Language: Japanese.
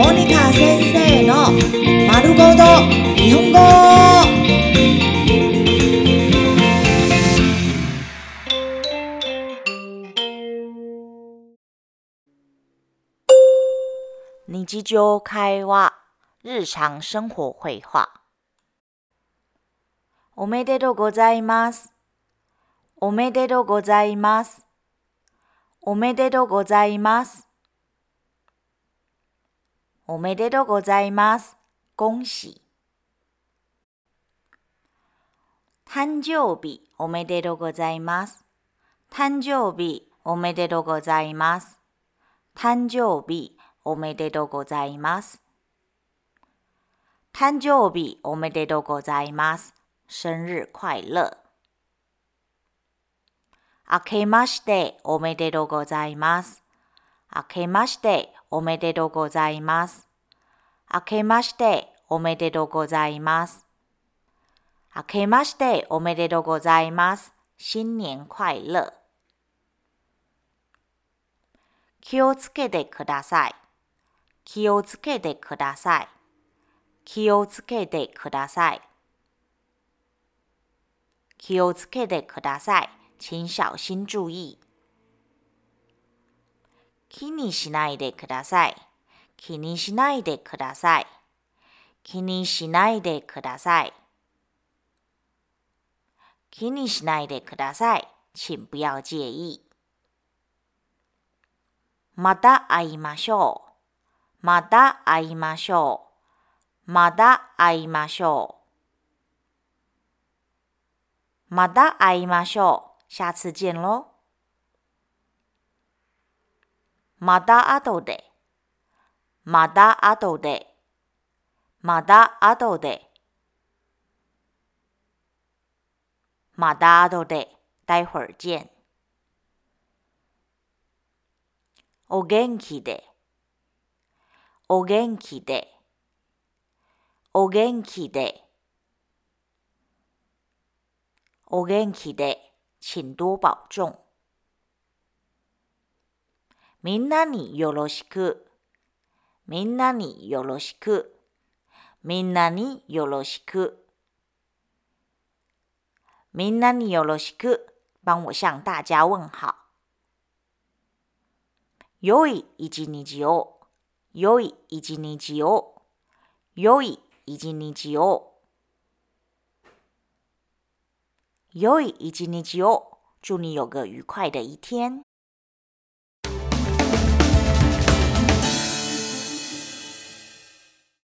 モニカ先生の丸ごと日本語。日常会話、日常生活会話。おめでとうございます。おめでとうございます。おめでとうございます。おめでとうございます。恭喜。誕生日おめでとうございます。誕生日おめでとうございます。誕生日おめでとうございます。誕生日おめでとうございます。生日快乐。明けましておめでとうございます。明けましておめでとうございます。明けましておめでとうございます。明けましておめでとうございます。新年快乐。気をつけてください。気をつけてください。気をつけてください。気をつけてください。请小心注意。気にしないでください。気にしないでください。気にしないでください。気にしないでください。请不要介意。また会いましょう。また会いましょう。また会いましょう。また会いましょう。下次见喽。また後で。また後で。また後で。また後で。待会儿见。お元気で。お元気で。お元気で。お元気で。请多保重。みんなによろしく。みんなによろしく。みんなによろしく。みんなによろしく。帮我向大家问好。良い一日を。良い一日を。良い一日を。良い一日を。祝你有个愉快的一天。